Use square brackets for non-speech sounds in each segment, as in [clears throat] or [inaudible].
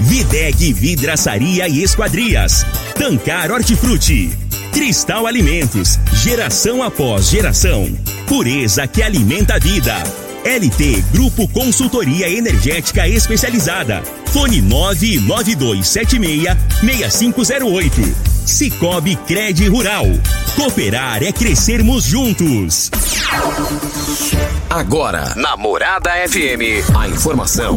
Videg Vidraçaria e Esquadrias. Tancar Hortifruti. Cristal Alimentos. Geração após geração. Pureza que alimenta a vida. LT Grupo Consultoria Energética Especializada. Fone 99276-6508. Cicobi Cred Rural. Cooperar é crescermos juntos. Agora, na Morada FM, a informação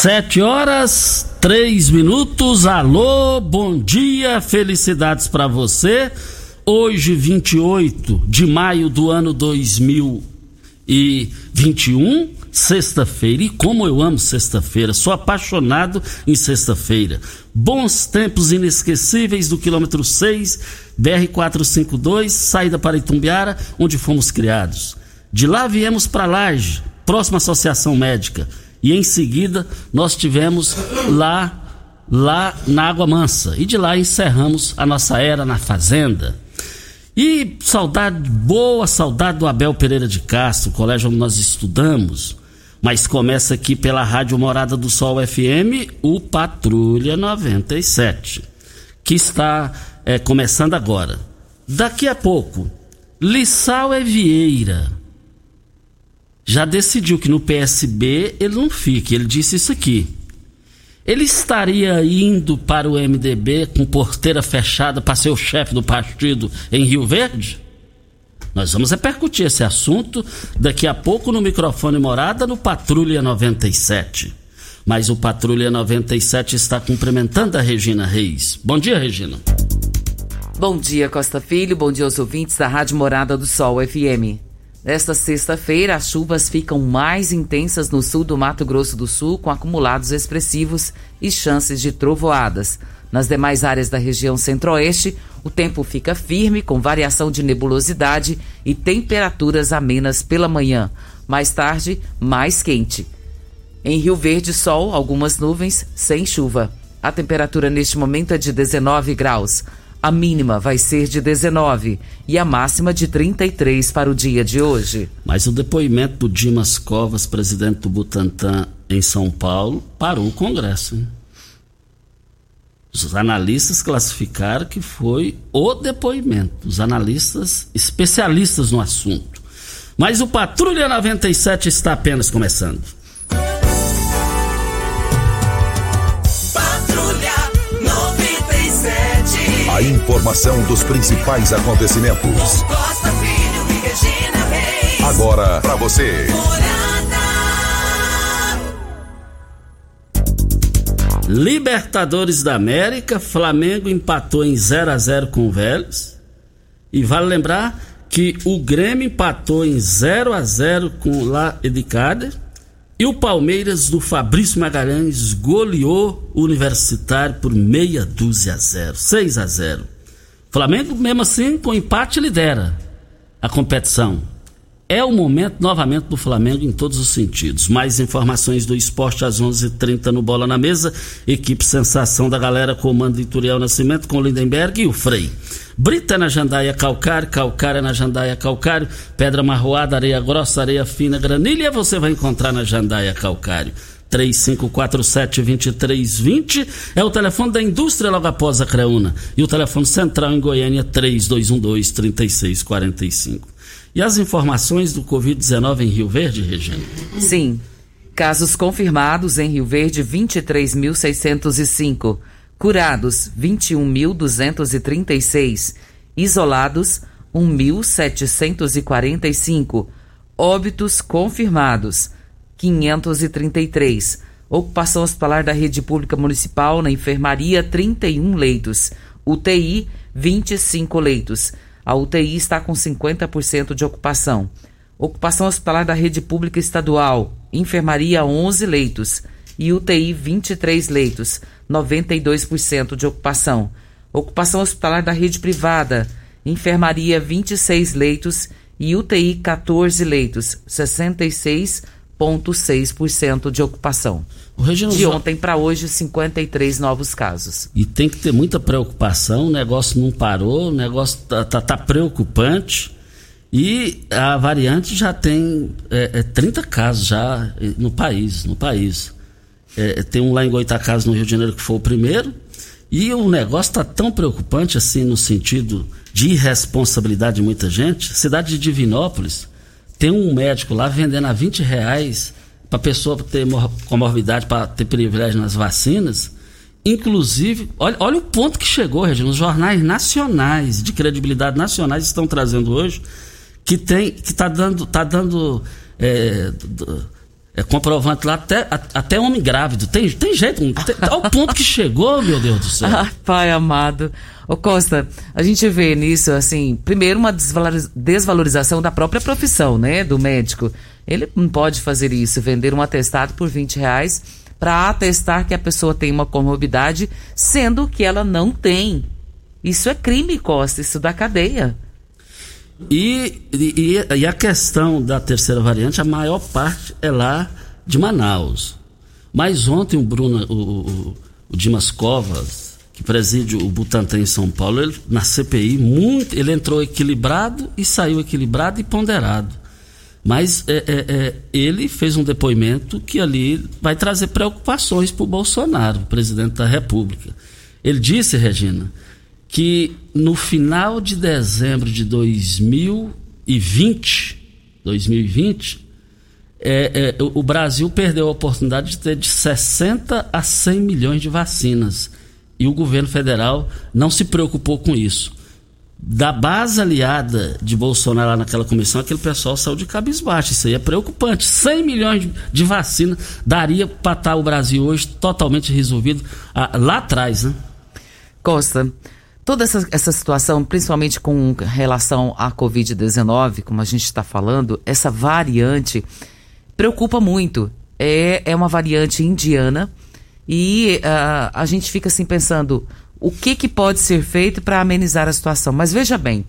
Sete horas, três minutos. Alô, bom dia, felicidades para você. Hoje, 28 de maio do ano 2021, sexta-feira. E como eu amo sexta-feira, sou apaixonado em sexta-feira. Bons tempos inesquecíveis do quilômetro 6, BR-452, saída para Itumbiara, onde fomos criados. De lá viemos para Laje, próxima associação médica. E em seguida nós tivemos lá lá na Água Mansa. E de lá encerramos a nossa era na fazenda. E saudade boa, saudade do Abel Pereira de Castro, colégio onde nós estudamos. Mas começa aqui pela Rádio Morada do Sol FM, o Patrulha 97, que está é, começando agora. Daqui a pouco, Lissau é Vieira já decidiu que no PSB ele não fica. Ele disse isso aqui. Ele estaria indo para o MDB com porteira fechada para ser o chefe do partido em Rio Verde? Nós vamos repercutir esse assunto daqui a pouco no microfone morada no Patrulha 97. Mas o Patrulha 97 está cumprimentando a Regina Reis. Bom dia, Regina. Bom dia, Costa Filho. Bom dia aos ouvintes da Rádio Morada do Sol FM. Nesta sexta-feira, as chuvas ficam mais intensas no sul do Mato Grosso do Sul, com acumulados expressivos e chances de trovoadas. Nas demais áreas da região centro-oeste, o tempo fica firme, com variação de nebulosidade e temperaturas amenas pela manhã. Mais tarde, mais quente. Em Rio Verde, sol, algumas nuvens, sem chuva. A temperatura neste momento é de 19 graus. A mínima vai ser de 19 e a máxima de 33 para o dia de hoje. Mas o depoimento do Dimas Covas, presidente do Butantan em São Paulo, parou o Congresso. Hein? Os analistas classificaram que foi o depoimento. Os analistas especialistas no assunto. Mas o Patrulha 97 está apenas começando. A informação dos principais acontecimentos. Agora para você. Libertadores da América, Flamengo empatou em 0 a 0 com o Vélez. E vale lembrar que o Grêmio empatou em 0 a 0 com o La Edicada. E o Palmeiras do Fabrício Magalhães goleou o Universitário por meia dúzia a zero, 6 a 0. Flamengo, mesmo assim, com empate, lidera a competição. É o momento novamente do Flamengo em todos os sentidos. Mais informações do esporte às 11:30 h 30 no Bola na Mesa. Equipe Sensação da Galera, comando Ituriel Nascimento com Lindenberg e o Frei. Brita na jandaia calcário, calcária na jandaia calcário, pedra marroada, areia grossa, areia fina, granilha você vai encontrar na jandaia calcário. 3547-2320 é o telefone da indústria logo após a Creuna. E o telefone central em Goiânia 3212-3645. E as informações do Covid-19 em Rio Verde, Regina? Sim. Casos confirmados em Rio Verde, 23.605. Curados, 21.236. Isolados, 1.745. Óbitos confirmados, 533. Ocupação hospitalar da rede pública municipal na enfermaria, 31 leitos. UTI, 25 leitos. A UTI está com 50% de ocupação. Ocupação hospitalar da rede pública estadual, enfermaria 11 leitos. E UTI 23 leitos, 92% de ocupação. Ocupação hospitalar da rede privada, enfermaria 26 leitos. E UTI 14 leitos, 66,6% de ocupação. De ontem para hoje, 53 novos casos. E tem que ter muita preocupação, o negócio não parou, o negócio tá, tá, tá preocupante. E a variante já tem é, é, 30 casos já no país, no país. É, tem um lá em Goitacazes, no Rio de Janeiro, que foi o primeiro. E o negócio está tão preocupante assim no sentido de irresponsabilidade de muita gente. Cidade de Divinópolis tem um médico lá vendendo a 20 reais para pessoa ter comorbidade, para ter privilégio nas vacinas. Inclusive, olha, olha o ponto que chegou, Regina. Os jornais nacionais, de credibilidade nacionais, estão trazendo hoje que tem que está dando, tá dando é, é, comprovante lá até, até homem grávido. Tem, tem jeito, tem, ao ponto que chegou, meu Deus do céu. [laughs] Ah, pai amado. Ô Costa, a gente vê nisso, assim, primeiro uma desvalorização da própria profissão, né, do médico. Ele não pode fazer isso, vender um atestado por 20 reais para atestar que a pessoa tem uma comorbidade, sendo que ela não tem. Isso é crime, Costa, isso da cadeia. E, e, e, a questão da terceira variante, a maior parte é lá de Manaus. Mas ontem o Bruno, o, o, o Dimas Covas, que preside o Butantan em São Paulo, ele, na CPI, muito, ele entrou equilibrado e saiu equilibrado e ponderado. Mas é, é, é, ele fez um depoimento que ali vai trazer preocupações para o Bolsonaro, presidente da República. Ele disse, Regina, que no final de dezembro de 2020, 2020 é, é, o Brasil perdeu a oportunidade de ter de 60 a 100 milhões de vacinas. E o governo federal não se preocupou com isso. Da base aliada de Bolsonaro naquela comissão, aquele pessoal saiu de cabisbaixo. Isso aí é preocupante. 100 milhões de vacinas daria para estar o Brasil hoje totalmente resolvido ah, lá atrás, né? Costa, toda essa, essa situação, principalmente com relação à Covid-19, como a gente está falando, essa variante preocupa muito. É, é uma variante indiana e uh, a gente fica assim pensando o que, que pode ser feito para amenizar a situação. Mas veja bem,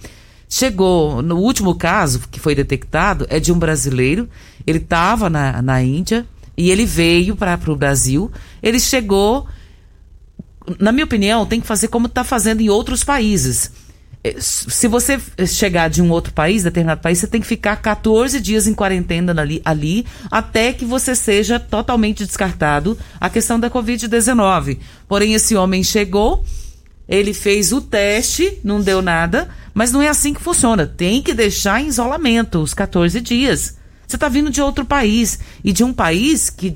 chegou no último caso que foi detectado é de um brasileiro. Ele estava na, na Índia e ele veio para o Brasil. Ele chegou na minha opinião, tem que fazer como está fazendo em outros países. É, se você chegar de um outro país, determinado país, você tem que ficar 14 dias em quarentena ali, ali até que você seja totalmente descartado a questão da Covid-19. Porém, esse homem chegou, ele fez o teste, não deu nada, mas não é assim que funciona. Tem que deixar em isolamento os 14 dias. Você está vindo de outro país e de um país que,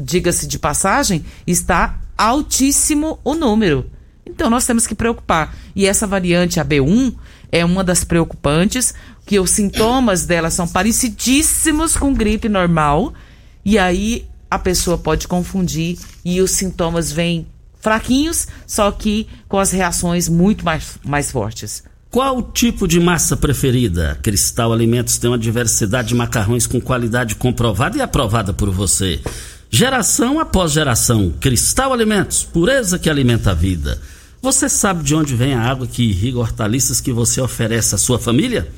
diga-se de passagem, está altíssimo o número. Então nós temos que preocupar. E essa variante, a B1, é uma das preocupantes, que os sintomas dela são parecidíssimos com gripe normal, e aí a pessoa pode confundir e os sintomas vêm fraquinhos, só que com as reações muito mais, mais fortes. Qual o tipo de massa preferida? Cristal Alimentos tem uma diversidade de macarrões com qualidade comprovada e aprovada por você. Geração após geração, Cristal Alimentos, pureza que alimenta a vida. Você sabe de onde vem a água que irriga hortaliças que você oferece à sua família?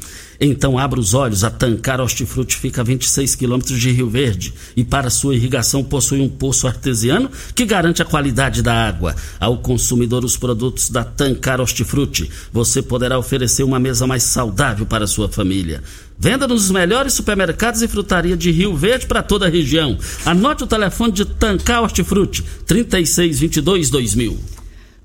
Então abra os olhos, a Tancar Hortifruti fica a 26 quilômetros de Rio Verde e para sua irrigação possui um poço artesiano que garante a qualidade da água. Ao consumidor os produtos da Tancar Hortifruti, você poderá oferecer uma mesa mais saudável para sua família. Venda nos melhores supermercados e frutaria de Rio Verde para toda a região. Anote o telefone de Tancar Hortifruti, 3622 2000.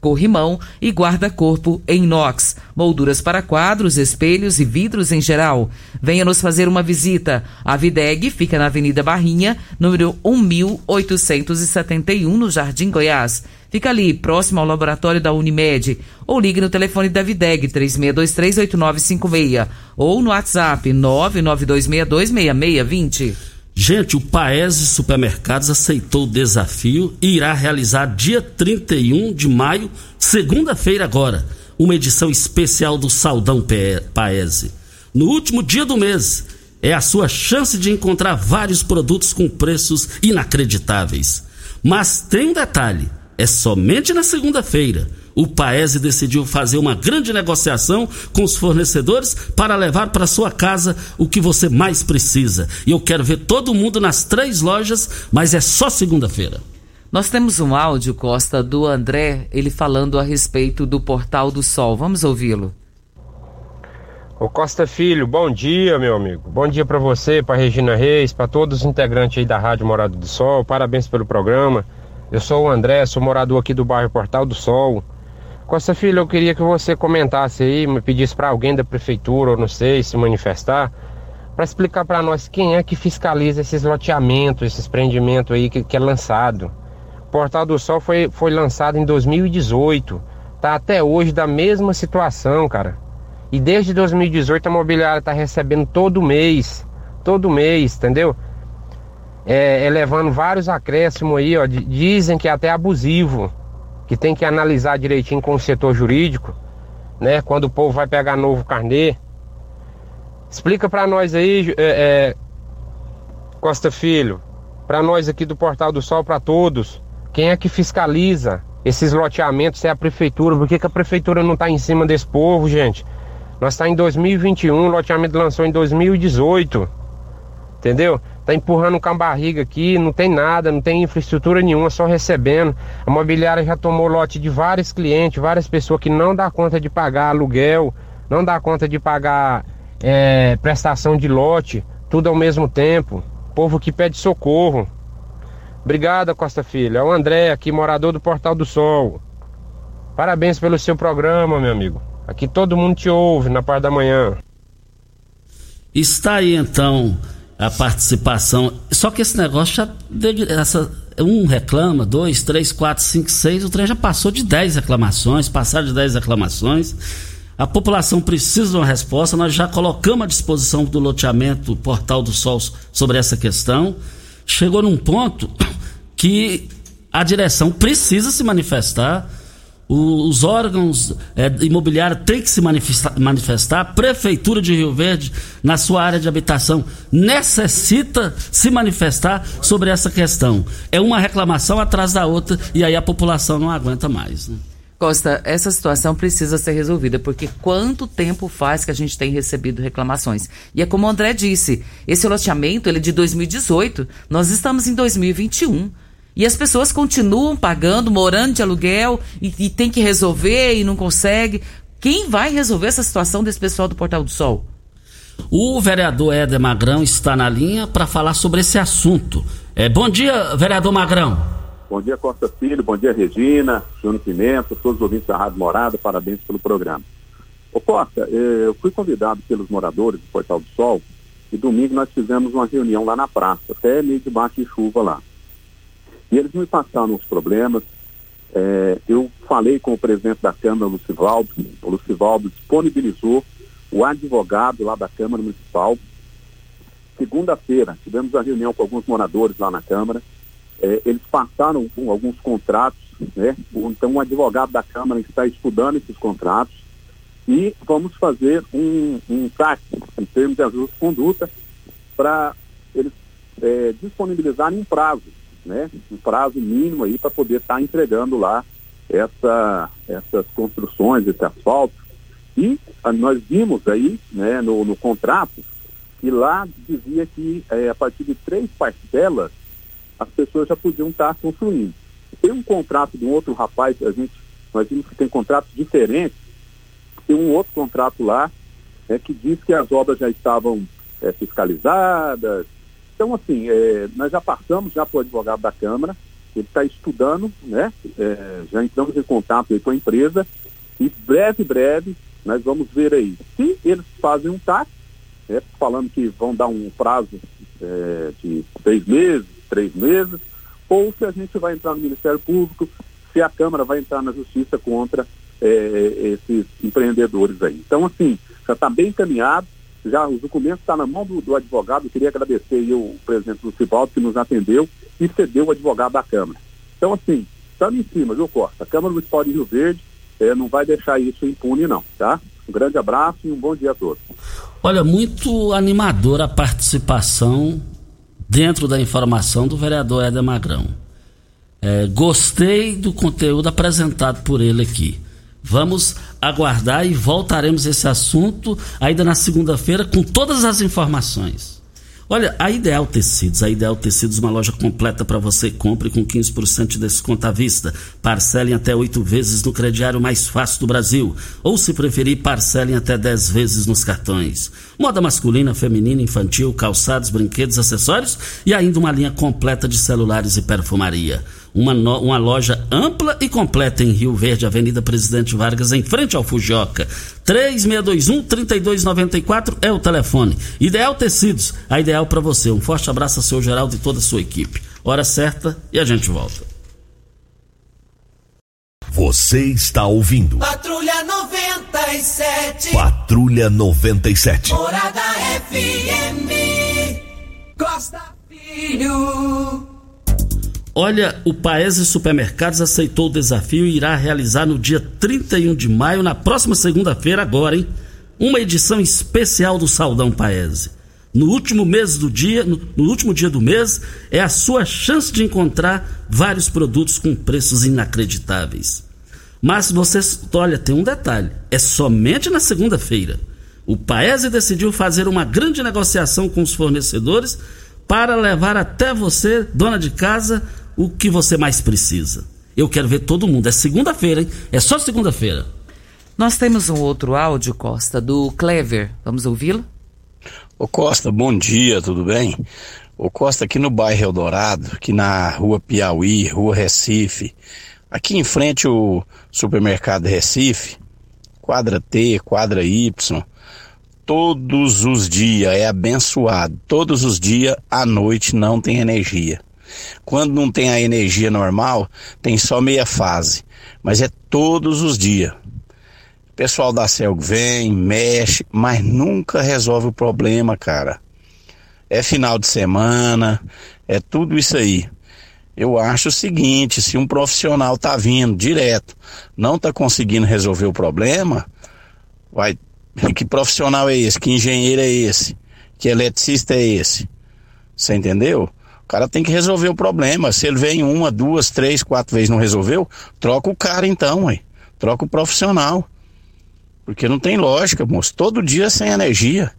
corrimão e guarda-corpo em inox, molduras para quadros, espelhos e vidros em geral. Venha nos fazer uma visita. A Videg fica na Avenida Barrinha, número 1871, no Jardim Goiás. Fica ali, próximo ao laboratório da Unimed. Ou ligue no telefone da Videg 36238956 ou no WhatsApp 992626620. Gente, o Paese Supermercados aceitou o desafio e irá realizar dia 31 de maio, segunda-feira agora, uma edição especial do Saldão Paese. No último dia do mês, é a sua chance de encontrar vários produtos com preços inacreditáveis. Mas tem um detalhe: é somente na segunda-feira. O Paese decidiu fazer uma grande negociação com os fornecedores para levar para sua casa o que você mais precisa. E eu quero ver todo mundo nas três lojas, mas é só segunda-feira. Nós temos um áudio, Costa, do André, ele falando a respeito do Portal do Sol. Vamos ouvi-lo. Ô Costa Filho, bom dia, meu amigo. Bom dia para você, para Regina Reis, para todos os integrantes aí da Rádio Morado do Sol. Parabéns pelo programa. Eu sou o André, sou morador aqui do bairro Portal do Sol. Costa Filho, eu queria que você comentasse aí, me pedisse para alguém da prefeitura, ou não sei, se manifestar, para explicar para nós quem é que fiscaliza esses loteamentos, esses prendimentos aí que, que é lançado. O Portal do Sol foi, foi lançado em 2018, tá até hoje da mesma situação, cara. E desde 2018 a mobiliária tá recebendo todo mês, todo mês, entendeu? É, elevando vários acréscimos aí, ó, dizem que é até abusivo que tem que analisar direitinho com o setor jurídico, né? Quando o povo vai pegar novo carnê. Explica para nós aí, é, é, Costa Filho, para nós aqui do Portal do Sol, para todos, quem é que fiscaliza esses loteamentos? É a prefeitura? Por que, que a prefeitura não está em cima desse povo, gente? Nós está em 2021, o loteamento lançou em 2018, entendeu? Tá empurrando com a barriga aqui, não tem nada, não tem infraestrutura nenhuma, só recebendo. A mobiliária já tomou lote de vários clientes, várias pessoas que não dá conta de pagar aluguel, não dá conta de pagar é, prestação de lote, tudo ao mesmo tempo. Povo que pede socorro. Obrigado, Costa Filho. É o André, aqui, morador do Portal do Sol. Parabéns pelo seu programa, meu amigo. Aqui todo mundo te ouve na parte da manhã. Está aí então a participação. Só que esse negócio já. Essa, um reclama, dois, três, quatro, cinco, seis. O trem já passou de dez reclamações, passaram de dez reclamações. A população precisa de uma resposta. Nós já colocamos à disposição do loteamento Portal do Sol sobre essa questão. Chegou num ponto [coughs] que a direção precisa se manifestar os órgãos é, imobiliários têm que se manifestar, manifestar, a Prefeitura de Rio Verde, na sua área de habitação, necessita se manifestar sobre essa questão. É uma reclamação atrás da outra e aí a população não aguenta mais. Né? Costa, essa situação precisa ser resolvida, porque quanto tempo faz que a gente tem recebido reclamações? E é como o André disse, esse loteamento ele é de 2018, nós estamos em 2021. E as pessoas continuam pagando, morando de aluguel e, e tem que resolver e não consegue. Quem vai resolver essa situação desse pessoal do Portal do Sol? O vereador Éder Magrão está na linha para falar sobre esse assunto. É, bom dia, vereador Magrão. Bom dia, Costa Filho. Bom dia, Regina, Júnior Pimenta, todos os ouvintes da Rádio Morada. Parabéns pelo programa. Ô Costa, eh, eu fui convidado pelos moradores do Portal do Sol e domingo nós fizemos uma reunião lá na praça, até meio debaixo de chuva lá. Eles me passaram os problemas. É, eu falei com o presidente da Câmara, Lucivaldo. O Lucivaldo disponibilizou o advogado lá da Câmara Municipal. Segunda-feira, tivemos a reunião com alguns moradores lá na Câmara. É, eles passaram com alguns contratos, né? Então, o advogado da Câmara está estudando esses contratos e vamos fazer um, um em termos de ajuste de conduta, para é, disponibilizarem um prazo, né? Um prazo mínimo aí para poder estar tá entregando lá essa, essas construções, esse asfalto. E a, nós vimos aí, né, no, no contrato, que lá dizia que é, a partir de três parcelas as pessoas já podiam estar tá construindo. Tem um contrato de um outro rapaz, a gente, nós vimos que tem contratos diferentes, tem um outro contrato lá é, que diz que as obras já estavam é, fiscalizadas. Então, assim, é, nós já passamos já para o advogado da Câmara, ele está estudando, né? É, já entramos em contato com a empresa e breve, breve, nós vamos ver aí. Se eles fazem um TAC, é, falando que vão dar um prazo é, de seis meses, três meses, ou se a gente vai entrar no Ministério Público, se a Câmara vai entrar na Justiça contra é, esses empreendedores aí. Então, assim, já está bem encaminhado, já os documentos estão tá na mão do, do advogado, queria agradecer aí o presidente do Cibaldo que nos atendeu e cedeu o advogado da Câmara. Então, assim, estamos em cima, viu, Costa? A Câmara Municipal de Rio Verde é, não vai deixar isso impune, não, tá? Um grande abraço e um bom dia a todos. Olha, muito animadora a participação dentro da informação do vereador Éder Magrão. É, gostei do conteúdo apresentado por ele aqui. Vamos aguardar e voltaremos esse assunto ainda na segunda-feira com todas as informações. Olha, a Ideal Tecidos, a Ideal Tecidos, uma loja completa para você. Compre com 15% de desconto à vista. Parcelem até oito vezes no crediário mais fácil do Brasil. Ou, se preferir, parcelem até dez vezes nos cartões. Moda masculina, feminina, infantil, calçados, brinquedos, acessórios e ainda uma linha completa de celulares e perfumaria. Uma, no, uma loja ampla e completa em Rio Verde, Avenida Presidente Vargas, em frente ao Fujioka. 3621-3294 é o telefone. Ideal Tecidos, a ideal para você. Um forte abraço a seu Geraldo e toda a sua equipe. Hora certa e a gente volta. Você está ouvindo. Patrulha 97. Patrulha 97. Morada FM. Costa Filho. Olha, o Paese Supermercados aceitou o desafio e irá realizar no dia 31 de maio, na próxima segunda-feira, agora, hein? Uma edição especial do Saldão Paese. No último mês do dia, no, último dia do mês, é a sua chance de encontrar vários produtos com preços inacreditáveis. Mas você, olha, tem um detalhe: é somente na segunda-feira. O Paese decidiu fazer uma grande negociação com os fornecedores para levar até você, dona de casa, o que você mais precisa. Eu quero ver todo mundo. É segunda-feira, hein? É só segunda-feira. Nós temos um outro áudio, Costa, do Clever. Vamos ouvi-lo? Ô Costa, bom dia, tudo bem? Ô Costa, aqui no bairro Eldorado, aqui na rua Piauí, rua Recife, aqui em frente o supermercado Recife, quadra T, quadra Y, todos os dias é abençoado. Todos os dias à noite não tem energia. Quando não tem a energia normal, tem só meia fase, mas é todos os dias. O pessoal da CELG vem, mexe, mas nunca resolve o problema, cara. É final de semana, é tudo isso aí. Eu acho o seguinte, se um profissional tá vindo direto, não tá conseguindo resolver o problema, vai que profissional é esse? Que engenheiro é esse? Que eletricista é esse? Você entendeu? O cara tem que resolver o problema. Se ele vem uma, duas, três, quatro vezes não resolveu, troca o cara então, ué. Troca o profissional. Porque não tem lógica, moço. Todo dia sem energia.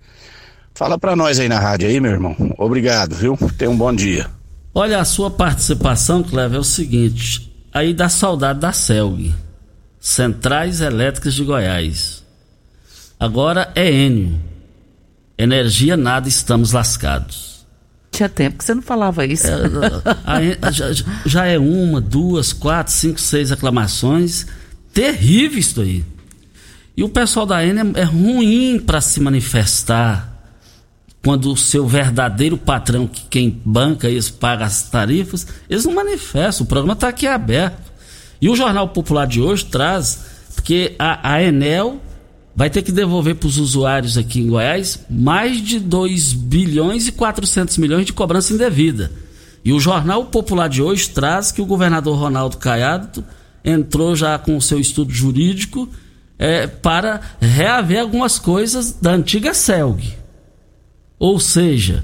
Fala para nós aí na rádio aí, meu irmão. Obrigado, viu? Tenha um bom dia. Olha, a sua participação, Cleber, é o seguinte. Aí dá saudade da CELG. Centrais Elétricas de Goiás. Agora é Enio. Energia nada, estamos lascados. Tinha tempo que você não falava isso. É, a, já, já, é uma, duas, quatro, cinco, seis reclamações. Terrível isso aí. E o pessoal da N é, é ruim para se manifestar quando o seu verdadeiro patrão, que quem banca eles paga as tarifas, eles não manifestam. O programa está aqui aberto. E o Jornal Popular de hoje traz, porque a, a Enel vai ter que devolver para os usuários aqui em Goiás mais de 2 bilhões e 400 milhões de cobrança indevida. E o Jornal Popular de hoje traz que o governador Ronaldo Caiado entrou já com o seu estudo jurídico é, para reaver algumas coisas da antiga CELG. Ou seja,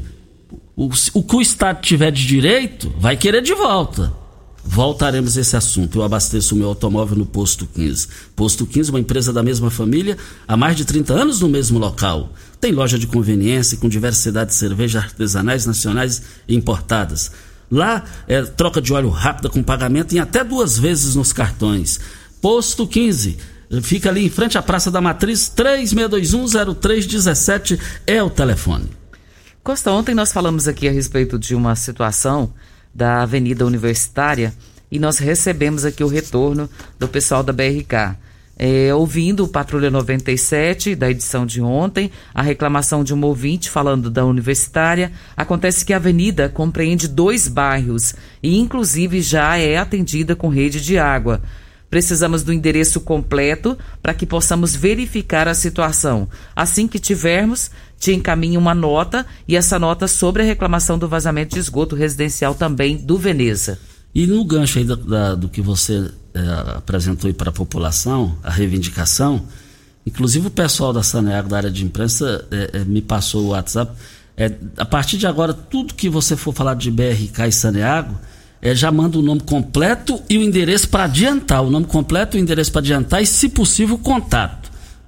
O, o que o Estado tiver de direito, vai querer de volta. Voltaremos a esse assunto. Eu abasteço o meu automóvel no Posto 15. Posto 15, uma empresa da mesma família, há mais de 30 anos no mesmo local. Tem loja de conveniência com diversidade de cervejas artesanais nacionais e importadas. Lá é troca de óleo rápida com pagamento em até duas vezes nos cartões. Posto 15. Fica ali em frente à Praça da Matriz, 36210317 é o telefone. Costa, ontem nós falamos aqui a respeito de uma situação da Avenida Universitária e nós recebemos aqui o retorno do pessoal da BRK. É, ouvindo o Patrulha 97 da edição de ontem, a reclamação de um ouvinte falando da universitária, acontece que a avenida compreende dois bairros e, inclusive, já é atendida com rede de água. Precisamos do endereço completo para que possamos verificar a situação. Assim que tivermos, te encaminho uma nota e essa nota sobre a reclamação do vazamento de esgoto residencial também do Veneza. E no gancho aí da, da, do que você é, apresentou aí para a população, a reivindicação, inclusive o pessoal da Saneago, da área de imprensa, é, é, me passou o WhatsApp. a partir de agora, tudo que você for falar de BRK e Saneago, já manda o nome completo e o endereço para adiantar. O nome completo, o endereço para adiantar e, se possível, o contato.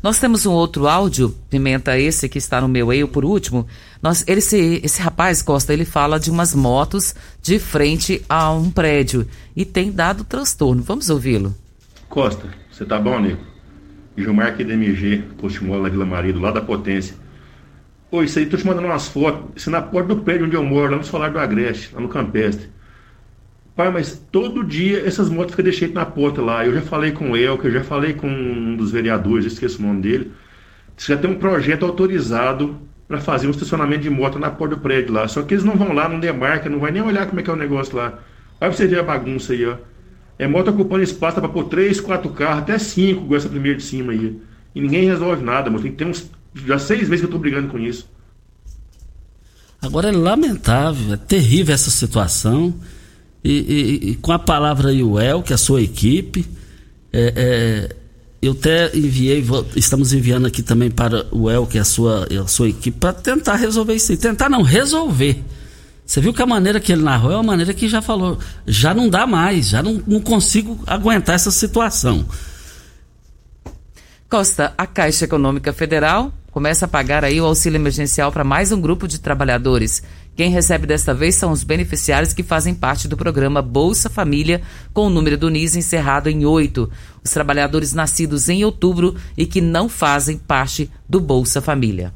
Nós temos um outro áudio, Pimenta, esse que está no meu e por último. Nós, esse, esse rapaz, Costa, ele fala de umas motos de frente a um prédio e tem dado transtorno. Vamos ouvi-lo. Costa, você tá bom, Nico? Gilmar aqui da MG, Postimola da Vila Marido, lá da Potência. Oi, isso aí, tô te mandando umas fotos. Isso é na porta do prédio onde eu moro, lá no Solar do Agreste, lá no Campestre. Pai, mas todo dia essas motos ficam deixando na porta lá. Eu já falei com o Elker, eu já falei com um dos vereadores, esqueço o nome dele. Já tem um projeto autorizado para fazer um estacionamento de moto na porta do prédio lá. Só que eles não vão lá, não demarcam, não vai nem olhar como é que é o negócio lá. Vai pra você ver a bagunça aí, ó. É moto ocupando espaço para pôr três, quatro carros, até cinco com essa primeira de cima aí. E ninguém resolve nada, mano. Tem que ter uns. Já seis meses que eu tô brigando com isso. Agora é lamentável, é terrível essa situação. E, e, e, com a palavra o El, que é a sua equipe, é, é, eu até enviei, estamos enviando aqui também para o El, que é a sua, a sua equipe, para tentar resolver isso. Tentar não, resolver. Você viu que a maneira que ele narrou é uma maneira que já falou, já não dá mais, já não, não consigo aguentar essa situação. Costa, a Caixa Econômica Federal começa a pagar aí o auxílio emergencial para mais um grupo de trabalhadores. Quem recebe desta vez são os beneficiários que fazem parte do programa Bolsa Família, com o número do NIS encerrado em 8. Os trabalhadores nascidos em outubro e que não fazem parte do Bolsa Família.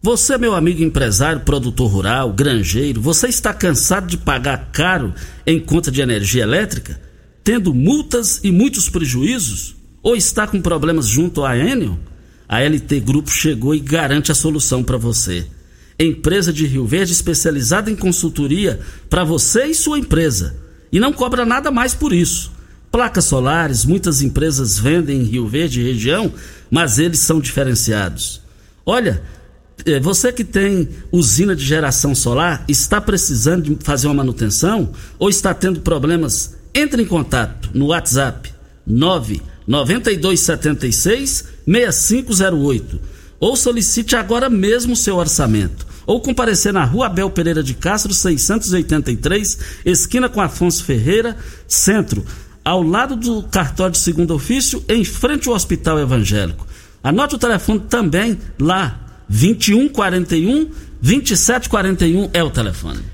Você, meu amigo empresário, produtor rural, granjeiro, você está cansado de pagar caro em conta de energia elétrica, tendo multas e muitos prejuízos? Ou está com problemas junto à Enel? A LT Grupo chegou e garante a solução para você empresa de Rio Verde especializada em consultoria para você e sua empresa. E não cobra nada mais por isso. Placas solares, muitas empresas vendem em Rio Verde e região, mas eles são diferenciados. Olha, é, você que tem usina de geração solar, está precisando de fazer uma manutenção ou está tendo problemas? Entre em contato no WhatsApp 99276 6508 ou solicite agora mesmo o seu orçamento. Ou comparecer na Rua Abel Pereira de Castro, 683, esquina com Afonso Ferreira, centro, ao lado do cartório de segundo ofício, em frente ao Hospital Evangélico. Anote o telefone também lá, 2141 2741 é o telefone.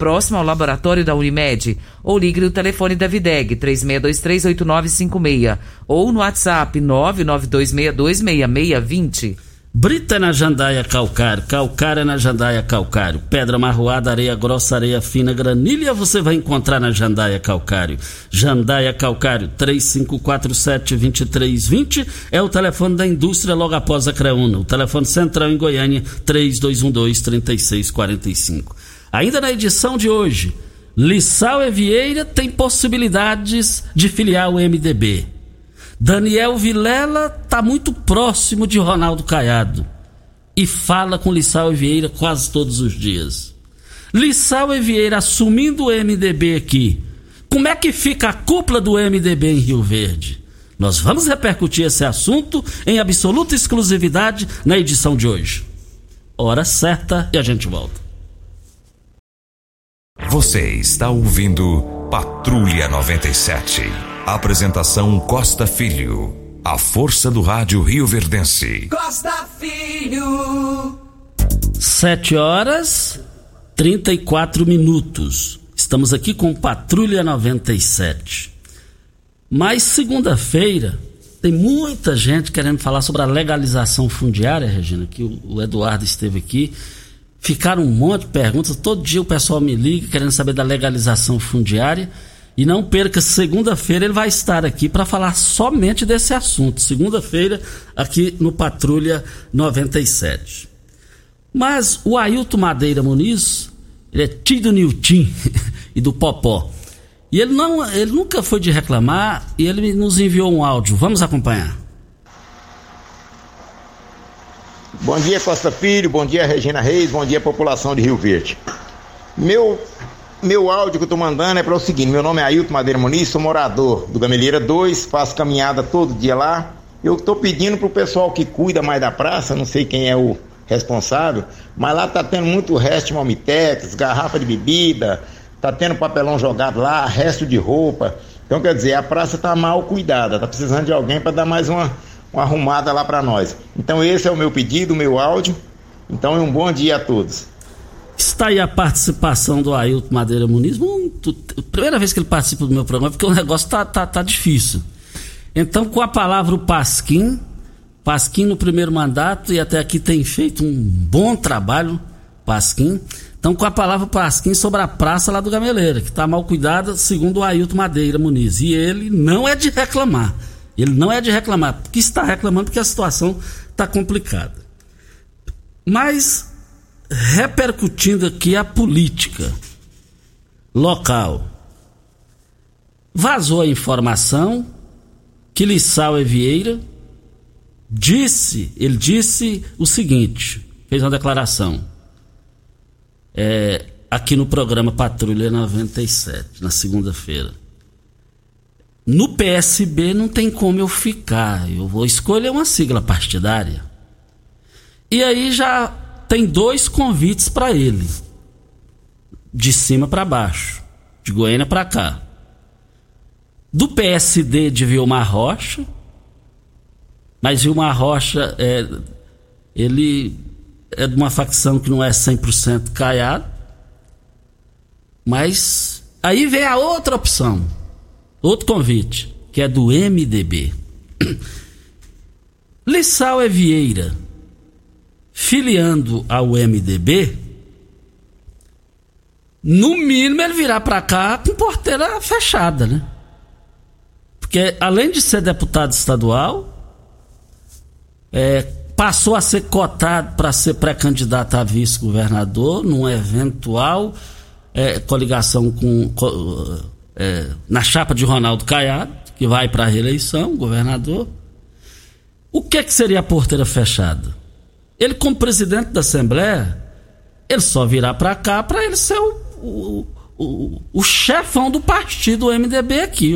Próximo ao laboratório da Unimed. Ou ligue no telefone da Videg, 36238956. Ou no WhatsApp, 992626620. Brita na jandaia calcário, calcária na jandaia calcário, pedra marroada, areia grossa, areia fina, granilha você vai encontrar na jandaia calcário. Jandaia calcário 3547-2320 é o telefone da indústria logo após a Creuna. O telefone central em Goiânia 3212-3645. Ainda na edição de hoje, Lissau e Vieira tem possibilidades de filiar o MDB. Daniel Vilela está muito próximo de Ronaldo Caiado e fala com Lissau e Vieira quase todos os dias. Lissau e Vieira assumindo o MDB aqui. Como é que fica a cúpula do MDB em Rio Verde? Nós vamos repercutir esse assunto em absoluta exclusividade na edição de hoje. Hora certa e a gente volta. Você está ouvindo Patrulha 97. Apresentação Costa Filho. A força do rádio Rio Verdense. Costa Filho. 7 horas 34 minutos. Estamos aqui com Patrulha 97. Mas segunda-feira tem muita gente querendo falar sobre a legalização fundiária, Regina, que o Eduardo esteve aqui. Ficaram um monte de perguntas. Todo dia o pessoal me liga querendo saber da legalização fundiária. E não perca, segunda-feira ele vai estar aqui para falar somente desse assunto. Segunda-feira, aqui no Patrulha 97. Mas o Ailton Madeira Muniz, ele é tio do Nilton [laughs] e do Popó. E ele, não, ele nunca foi de reclamar e ele nos enviou um áudio. Vamos acompanhar. Bom dia, Costa Filho. Bom dia, Regina Reis. Bom dia, população de Rio Verde. Meu meu áudio que eu tô mandando é para o seguinte: meu nome é Ailton Madeira Muniz, sou morador do Gameleira 2, faço caminhada todo dia lá. Eu tô pedindo pro pessoal que cuida mais da praça, não sei quem é o responsável, mas lá tá tendo muito resto de malmitex, garrafa de bebida, tá tendo papelão jogado lá, resto de roupa. Então, quer dizer, a praça tá mal cuidada, tá precisando de alguém para dar mais uma, uma arrumada lá para nós. Então, esse é o meu pedido, o meu áudio. Então, um bom dia a todos. Está aí a participação do Ailton Madeira Muniz. Muito, primeira vez que ele participa do meu programa, porque o negócio tá, tá, tá difícil. Então, com a palavra o Pasquim, Pasquim no primeiro mandato e até aqui tem feito um bom trabalho, Pasquim. Então, com a palavra Pasquim sobre a praça lá do Gameleira, que está mal cuidada, segundo o Ailton Madeira Muniz. E ele não é de reclamar. Ele não é de reclamar, porque está reclamando porque a situação está complicada. Mas repercutindo aqui a política local. Vazou a informação que Lissau e Vieira disse, ele disse o seguinte, fez uma declaração é, aqui no programa Patrulha 97, na segunda-feira. No PSB não tem como eu ficar, eu vou escolher uma sigla partidária. E aí já tem dois convites para ele, de cima para baixo, de Goiânia para cá. Do PSD de Vilmar Rocha, mas Vilmar Rocha é, ele é de uma facção que não é 100% caiado. Mas aí vem a outra opção, outro convite, que é do MDB. [clears throat] Lissau é Vieira filiando ao MDB, no mínimo ele virá para cá com porteira fechada, né? Porque além de ser deputado estadual, é, passou a ser cotado para ser pré-candidato a vice-governador num eventual é, coligação com é, na chapa de Ronaldo Caiado, que vai para a reeleição, governador. O que, que seria a porteira fechada? Ele, como presidente da Assembleia, ele só virá para cá para ele ser o, o, o, o, chefão do partido MDB aqui.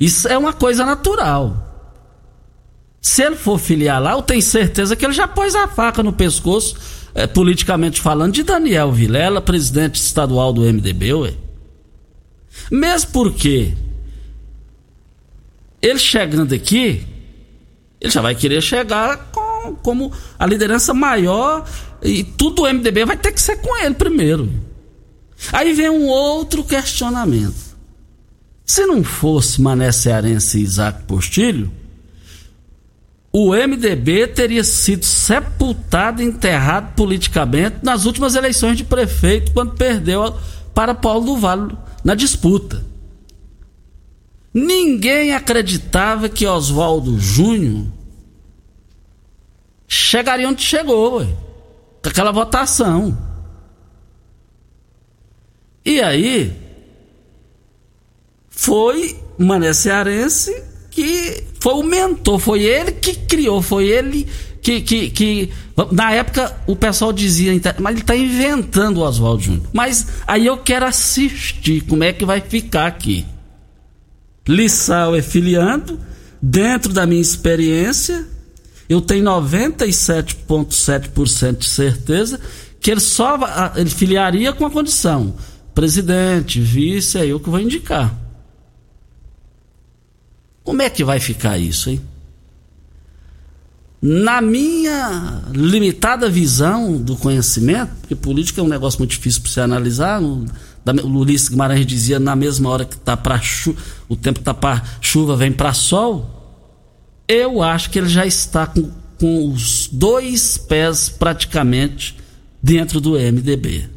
Isso é uma coisa natural. Se ele for filiar lá, eu tenho certeza que ele já pôs a faca no pescoço, é, politicamente falando, de Daniel Vilela, presidente estadual do MDB, ué. Mesmo porque ele chegando aqui, ele já vai querer chegar com como a liderança maior e tudo o MDB vai ter que ser com ele primeiro. Aí vem um outro questionamento. Se não fosse Mané Cearense e Isaac Postilho, o MDB teria sido sepultado, enterrado politicamente nas últimas eleições de prefeito, quando perdeu para Paulo do Vale na disputa. Ninguém acreditava que Oswaldo Júnior chegaria onde chegou, ué, com aquela votação. E aí, foi Mané Cearense que foi o mentor, foi ele que criou, foi ele que, que, que na época o pessoal dizia, mas ele está inventando o Oswaldo Júnior. Mas aí eu quero assistir como é que vai ficar aqui. Lissau é filiando, dentro da minha experiência, eu tenho 97,7% de certeza que ele só ele filiaria com a condição: presidente, vice, é eu que vou indicar. Como é que vai ficar isso, hein? Na minha limitada visão do conhecimento, porque política é um negócio muito difícil para você analisar, o Ulisses Guimarães dizia na mesma hora que tá para o tempo tá para chuva vem para sol. Eu acho que ele já está com, com os dois pés praticamente dentro do MDB.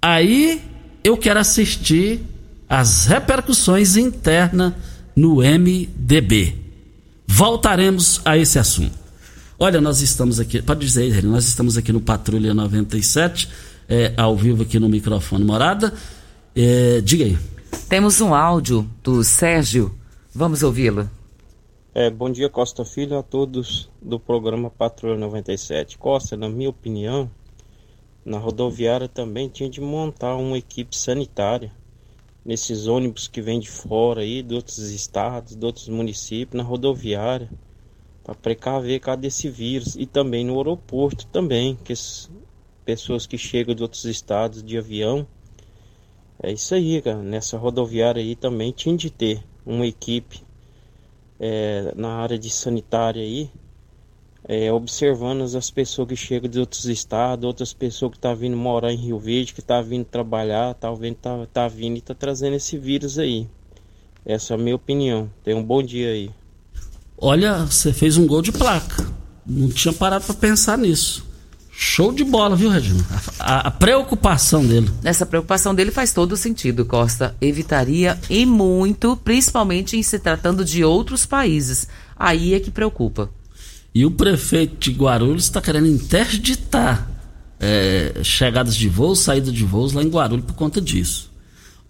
Aí eu quero assistir as repercussões internas no MDB. Voltaremos a esse assunto. Olha, nós estamos aqui, pode dizer, nós estamos aqui no Patrulha 97, é, ao vivo aqui no microfone Morada. É, diga aí. Temos um áudio do Sérgio, vamos ouvi-lo. É, bom dia, Costa Filho, a todos do programa Patrulha 97. Costa, na minha opinião, na rodoviária também tinha de montar uma equipe sanitária nesses ônibus que vêm de fora aí, de outros estados, de outros municípios, na rodoviária, para precaver cada esse vírus. E também no aeroporto também, que as pessoas que chegam de outros estados de avião. É isso aí, cara. Nessa rodoviária aí também tinha de ter uma equipe é, na área de sanitária aí, é, observando as pessoas que chegam de outros estados, outras pessoas que tá vindo morar em Rio Verde, que tá vindo trabalhar, tá, vindo, tá, tá vindo e está trazendo esse vírus aí. Essa é a minha opinião. Tenha um bom dia aí. Olha, você fez um gol de placa. Não tinha parado para pensar nisso. Show de bola, viu, Regina? A, a, preocupação dele. Essa preocupação dele faz todo sentido, Costa. Evitaria e muito, principalmente em se tratando de outros países. Aí é que preocupa. E o prefeito de Guarulhos está querendo interditar é, chegadas de voos, saída de voos lá em Guarulhos por conta disso.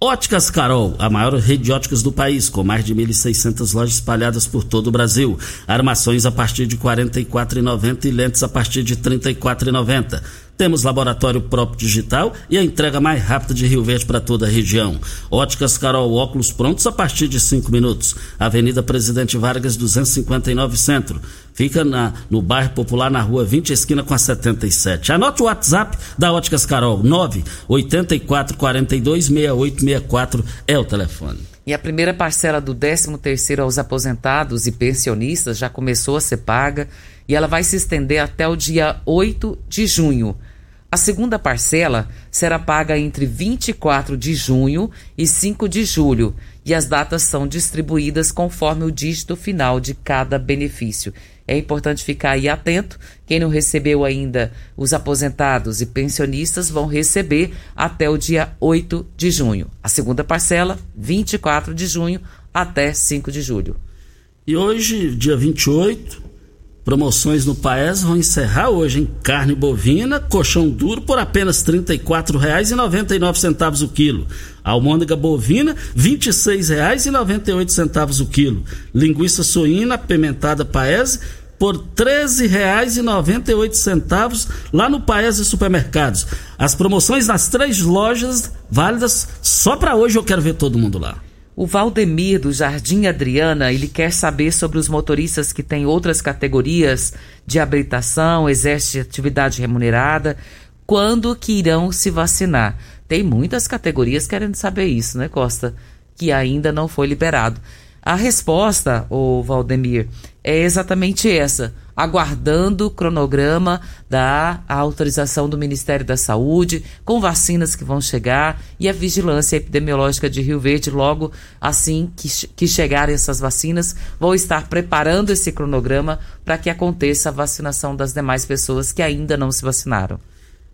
Óticas Carol, a maior rede de óticas do país, com mais de 1.600 lojas espalhadas por todo o Brasil. Armações a partir de R$ 44,90 e lentes a partir de R$ 34,90. Temos laboratório próprio digital e a entrega mais rápida de Rio Verde para toda a região. Óticas Carol, óculos prontos a partir de 5 minutos. Avenida Presidente Vargas, 259 Centro. Fica na, no bairro Popular, na rua 20, esquina com a 77. Anote o WhatsApp da Óticas Carol, 984 42 6864 é o telefone. E a primeira parcela do 13 terceiro aos aposentados e pensionistas já começou a ser paga e ela vai se estender até o dia 8 de junho. A segunda parcela será paga entre 24 de junho e 5 de julho, e as datas são distribuídas conforme o dígito final de cada benefício. É importante ficar aí atento. Quem não recebeu ainda, os aposentados e pensionistas vão receber até o dia 8 de junho. A segunda parcela, 24 de junho até 5 de julho. E hoje, dia 28, Promoções no Paes vão encerrar hoje em carne bovina, colchão duro por apenas R$ 34,99 o quilo. Almôndega bovina, R$ 26,98 o quilo. Linguiça suína apimentada Paese por R$ 13,98 lá no Paese Supermercados. As promoções nas três lojas válidas só para hoje eu quero ver todo mundo lá. O Valdemir do Jardim Adriana, ele quer saber sobre os motoristas que têm outras categorias de habilitação, exercem atividade remunerada, quando que irão se vacinar. Tem muitas categorias querendo saber isso, né, Costa? Que ainda não foi liberado. A resposta, o Valdemir, é exatamente essa. Aguardando o cronograma da autorização do Ministério da Saúde, com vacinas que vão chegar e a vigilância epidemiológica de Rio Verde, logo assim que, que chegarem essas vacinas, vão estar preparando esse cronograma para que aconteça a vacinação das demais pessoas que ainda não se vacinaram.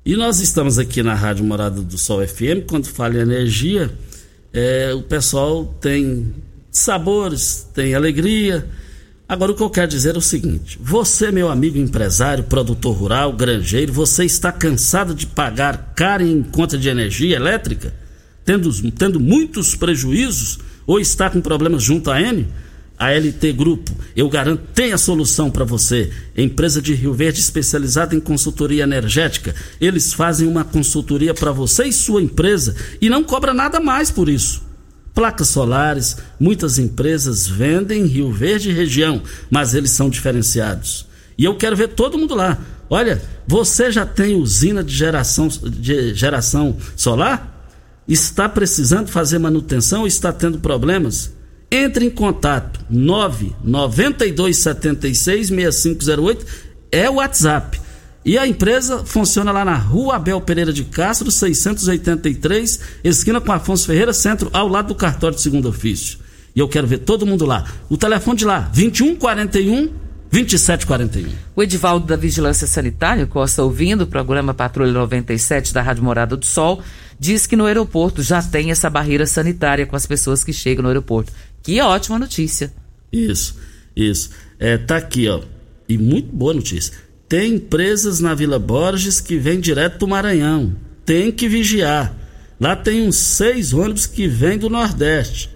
E nós estamos aqui na Rádio Morada do Sol FM, quando fala em energia, é, o pessoal tem sabores, tem alegria. Agora, o que eu quero dizer é o seguinte: você, meu amigo empresário, produtor rural, granjeiro, você está cansado de pagar caro em conta de energia elétrica, tendo, tendo muitos prejuízos, ou está com problemas junto à N? A LT Grupo, eu garanto, tem a solução para você. Empresa de Rio Verde especializada em consultoria energética. Eles fazem uma consultoria para você e sua empresa e não cobra nada mais por isso. Placas solares, muitas empresas vendem em Rio Verde e região, mas eles são diferenciados. E eu quero ver todo mundo lá. Olha, você já tem usina de geração, de geração solar? Está precisando fazer manutenção ou está tendo problemas? Entre em contato 99276 6508 é o WhatsApp. E a empresa funciona lá na Rua Abel Pereira de Castro, 683, esquina com Afonso Ferreira, centro, ao lado do cartório de segundo ofício. E eu quero ver todo mundo lá. O telefone de lá, 2141 2741. O Edivaldo da Vigilância Sanitária, Costa ouvindo o programa Patrulha 97 da Rádio Morada do Sol, diz que no aeroporto já tem essa barreira sanitária com as pessoas que chegam no aeroporto. Que ótima notícia. Isso, isso. É, tá aqui, ó. E muito boa notícia. Tem empresas na Vila Borges que vêm direto do Maranhão. Tem que vigiar. Lá tem uns seis ônibus que vêm do Nordeste.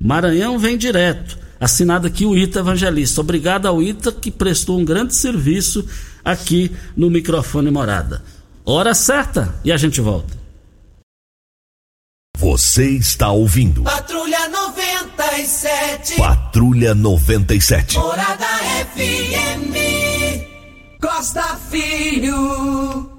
Maranhão vem direto. Assinado aqui o Ita Evangelista. Obrigado ao Ita que prestou um grande serviço aqui no microfone Morada. Hora certa e a gente volta. Você está ouvindo. Patrulha 97. Patrulha 97. Morada FM. Costa Filho.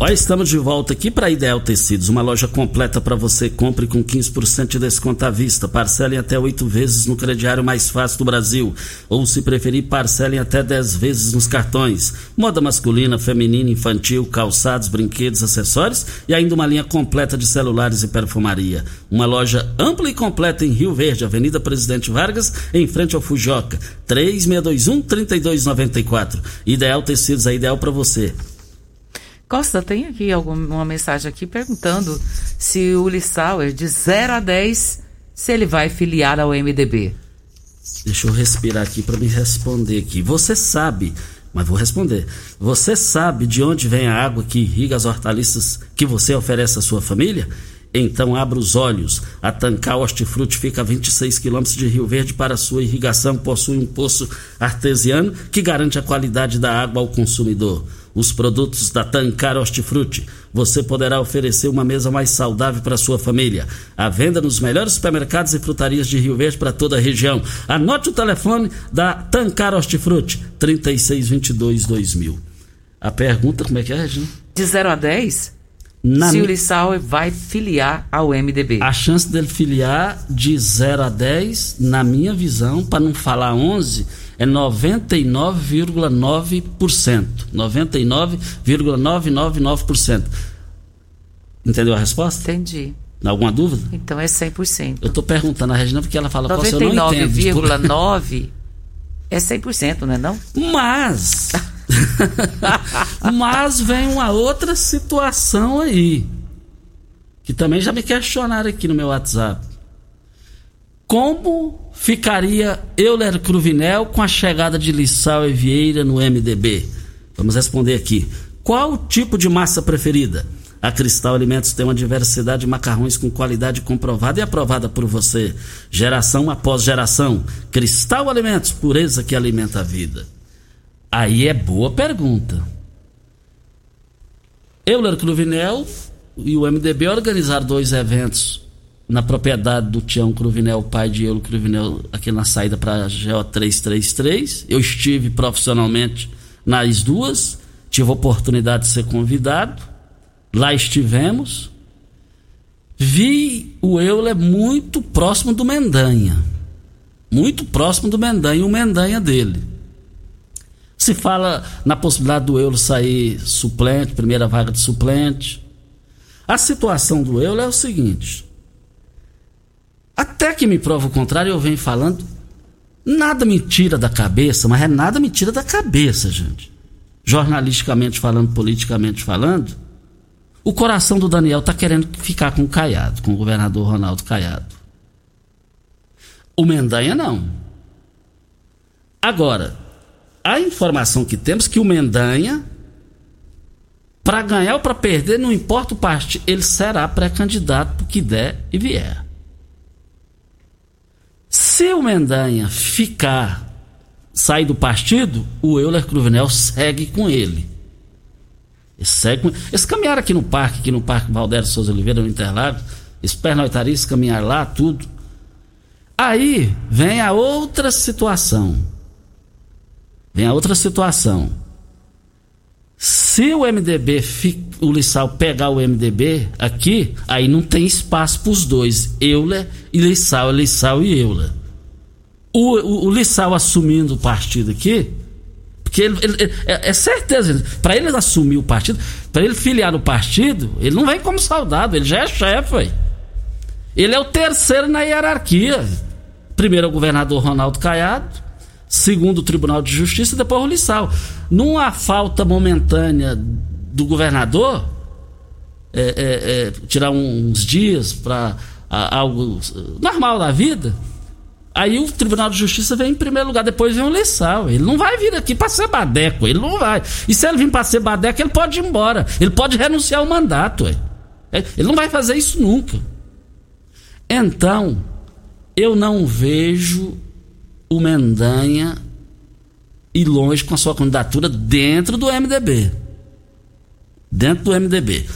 Olha, estamos de volta aqui para Ideal Tecidos, uma loja completa para você. Compre com 15% de desconto à vista. Parcelem até oito vezes no crediário mais fácil do Brasil. Ou, se preferir, parcelem até 10 vezes nos cartões. Moda masculina, feminina, infantil, calçados, brinquedos, acessórios e ainda uma linha completa de celulares e perfumaria. Uma loja ampla e completa em Rio Verde, Avenida Presidente Vargas, em frente ao Fujoca. 3621-3294. Ideal Tecidos é ideal para você. Costa, tem aqui alguma mensagem aqui perguntando se o Lissauer, de 0 a 10, se ele vai filiar ao MDB. Deixa eu respirar aqui para me responder aqui. Você sabe, mas vou responder. Você sabe de onde vem a água que irriga as hortaliças que você oferece à sua família? Então abra os olhos. A Tancar Hortifruti fica a 26 quilômetros de Rio Verde para sua irrigação. Possui um poço artesiano que garante a qualidade da água ao consumidor os produtos da Tancar Hortifruti. Você poderá oferecer uma mesa mais saudável para sua família. A venda nos melhores supermercados e frutarias de Rio Verde para toda a região. Anote o telefone da Tancar Hortifruti, 3622-2000. A pergunta, como é que é, Regina? De 0 a 10? Na se o Lissauer vai filiar ao MDB. A chance dele filiar de 0 a 10, na minha visão, para não falar 11, é 99,9%. 99,999%. Entendeu a resposta? Entendi. Alguma dúvida? Então é 100%. Eu estou perguntando a Regina porque ela fala, 99,9% é 100%, não é não? Mas... [laughs] Mas vem uma outra situação aí. Que também já me questionaram aqui no meu WhatsApp. Como ficaria Euler Cruvinel com a chegada de Lissau e Vieira no MDB? Vamos responder aqui. Qual o tipo de massa preferida? A Cristal Alimentos tem uma diversidade de macarrões com qualidade comprovada e aprovada por você. Geração após geração. Cristal Alimentos, pureza que alimenta a vida. Aí é boa pergunta. Euler Cruvinel e o MDB organizaram dois eventos na propriedade do Tião Cruvinel, pai de Euler Cruvinel, aqui na saída para a GO 333. Eu estive profissionalmente nas duas, tive a oportunidade de ser convidado. Lá estivemos. Vi o Euler muito próximo do Mendanha. Muito próximo do Mendanha e o Mendanha dele. Se fala na possibilidade do Euler sair suplente, primeira vaga de suplente. A situação do Euler é o seguinte: até que me prova o contrário, eu venho falando, nada me tira da cabeça, mas é nada me tira da cabeça, gente. Jornalisticamente falando, politicamente falando, o coração do Daniel está querendo ficar com o Caiado, com o governador Ronaldo Caiado. O Mendanha não. Agora, a informação que temos é que o Mendanha, para ganhar ou para perder, não importa o partido, ele será pré-candidato que der e vier. Se o Mendanha ficar, sair do partido, o Euler Cruvinel segue com ele. ele segue. Eles caminharam aqui no parque, aqui no Parque Valdério Souza Oliveira, no Interlagos, eles pernoitariam, caminhar lá, tudo. Aí vem a outra situação. Vem a outra situação. Se o MDB, o Lissau pegar o MDB aqui, aí não tem espaço para os dois, Euler e Lissau, Lissau e Euler. O, o, o Lissau assumindo o partido aqui, porque ele, ele, é, é, certeza, para ele assumir o partido, para ele filiar no partido, ele não vem como soldado, ele já é chefe. Ele é o terceiro na hierarquia. Primeiro é o governador Ronaldo Caiado, segundo o Tribunal de Justiça e depois o Lissau. Numa falta momentânea do governador, é, é, é, tirar uns dias para algo normal da vida, aí o Tribunal de Justiça vem em primeiro lugar, depois vem o Lissau. Ele não vai vir aqui para ser badeco, ele não vai. E se ele vir para ser badeco, ele pode ir embora, ele pode renunciar ao mandato. Ué. Ele não vai fazer isso nunca. Então, eu não vejo o Mendanha ir longe com a sua candidatura dentro do MDB. Dentro do MDB.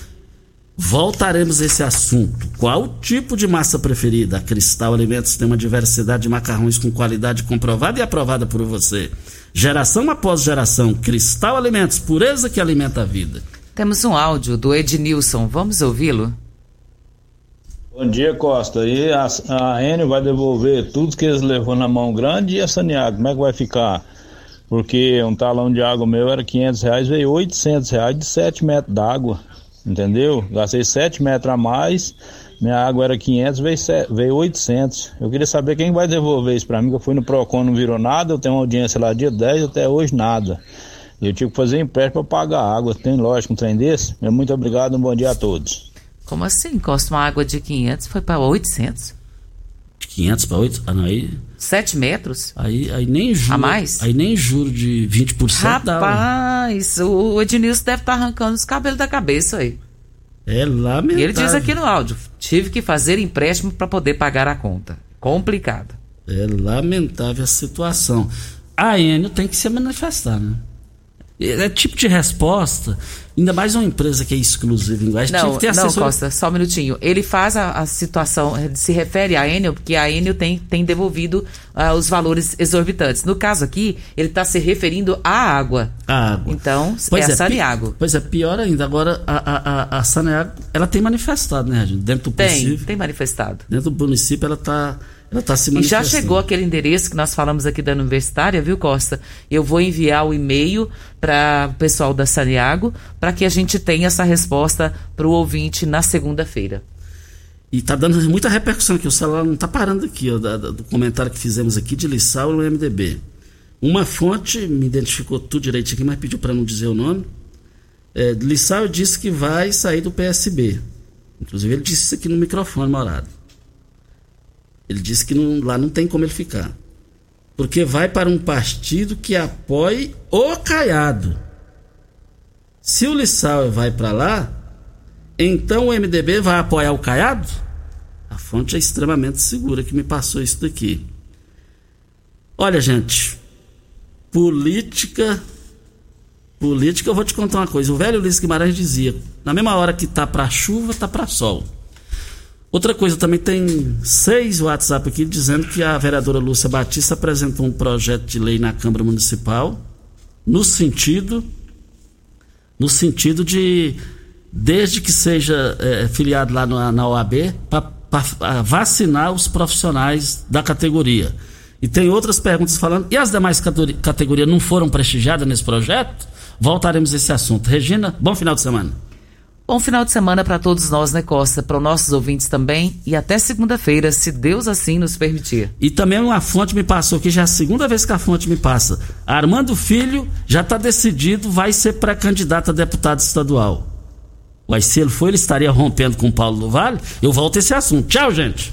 Voltaremos a esse assunto. Qual o tipo de massa preferida? A Cristal Alimentos tem uma diversidade de macarrões com qualidade comprovada e aprovada por você. Geração após geração, Cristal Alimentos, pureza que alimenta a vida. Temos um áudio do Ednilson, vamos ouvi-lo? Bom dia, Costa. E a, a Enio vai devolver tudo que eles levou na mão grande e a Saneago, como é que vai ficar? Porque um talão de água meu era 500 reais, veio 800 reais de 7 metros d'água, entendeu? Gastei 7 metros a mais, minha água era 500, veio, veio 800. Eu queria saber quem vai devolver isso para mim, que eu fui no PROCON, não virou nada, eu tenho uma audiência lá dia 10, até hoje nada. Eu tive que fazer empréstimo para pagar água. Tem lógico um trem desse? Muito obrigado, um bom dia a todos. Como assim? Costa uma água de 500 foi para 800? De 500 para 8? Ah, não, aí... 7 metros? Aí, aí nem juro... A mais? Aí nem juro de 20% Rapaz, dá, o Ednilson deve estar tá arrancando os cabelos da cabeça aí. É lamentável. E ele diz aqui no áudio, tive que fazer empréstimo para poder pagar a conta. Complicado. É lamentável a situação. A Enio tem que se manifestar, né? É tipo de resposta, ainda mais uma empresa que é exclusiva em Goiás. Não, não assessor... Costa, só um minutinho. Ele faz a, a, situação, ele se refere à Enel, porque a Enel tem, tem devolvido uh, os valores exorbitantes. No caso aqui, ele está se referindo à água. A água. Então, pois é, é a Saneago. Pois é, pior ainda. Agora, a, a, a Saneago, ela tem manifestado, né, gente? Dentro do município. Tem, tem manifestado. Dentro do município, ela está ela está se E já chegou aquele endereço que nós falamos aqui da Universitária, viu, Costa? Eu vou enviar o e-mail para o pessoal da Saniago para que a gente tenha essa resposta para o ouvinte na segunda-feira. E está dando muita repercussão aqui. O celular não está parando aqui, ó, da, da, do comentário que fizemos aqui de Lissau no MDB. Uma fonte me identificou tudo direito aqui, mas pediu para não dizer o nome. É, Lissau disse que vai sair do PSB. Inclusive, ele disse isso aqui no microfone, morado. Ele disse que não, lá não tem como ele ficar. Porque vai para um partido que apoie o Caiado. Se o Lissau vai para lá, então o MDB vai apoiar o Caiado? A fonte é extremamente segura que me passou isso daqui. Olha, gente, política. Política, eu vou te contar uma coisa. O velho Luiz Guimarães dizia: na mesma hora que tá para chuva, tá para sol. Outra coisa, também tem seis WhatsApp aqui dizendo que a vereadora Lúcia Batista apresentou um projeto de lei na Câmara Municipal no sentido no sentido de desde que seja é, filiado lá na, na OAB para vacinar os profissionais da categoria. E tem outras perguntas falando. E as demais categorias não foram prestigiadas nesse projeto? Voltaremos a esse assunto. Regina, bom final de semana. Bom final de semana para todos nós, né, Costa? Para os nossos ouvintes também. E até segunda-feira, se Deus assim nos permitir. E também uma fonte me passou aqui, já é a segunda vez que a fonte me passa. Armando Filho já está decidido, vai ser pré-candidato a deputado estadual. Mas se ele for, ele estaria rompendo com o Paulo do Vale? Eu volto a esse assunto. Tchau, gente.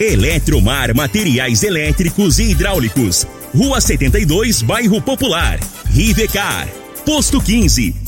Eletromar Materiais Elétricos e Hidráulicos. Rua 72, Bairro Popular. Rivecar. Posto 15.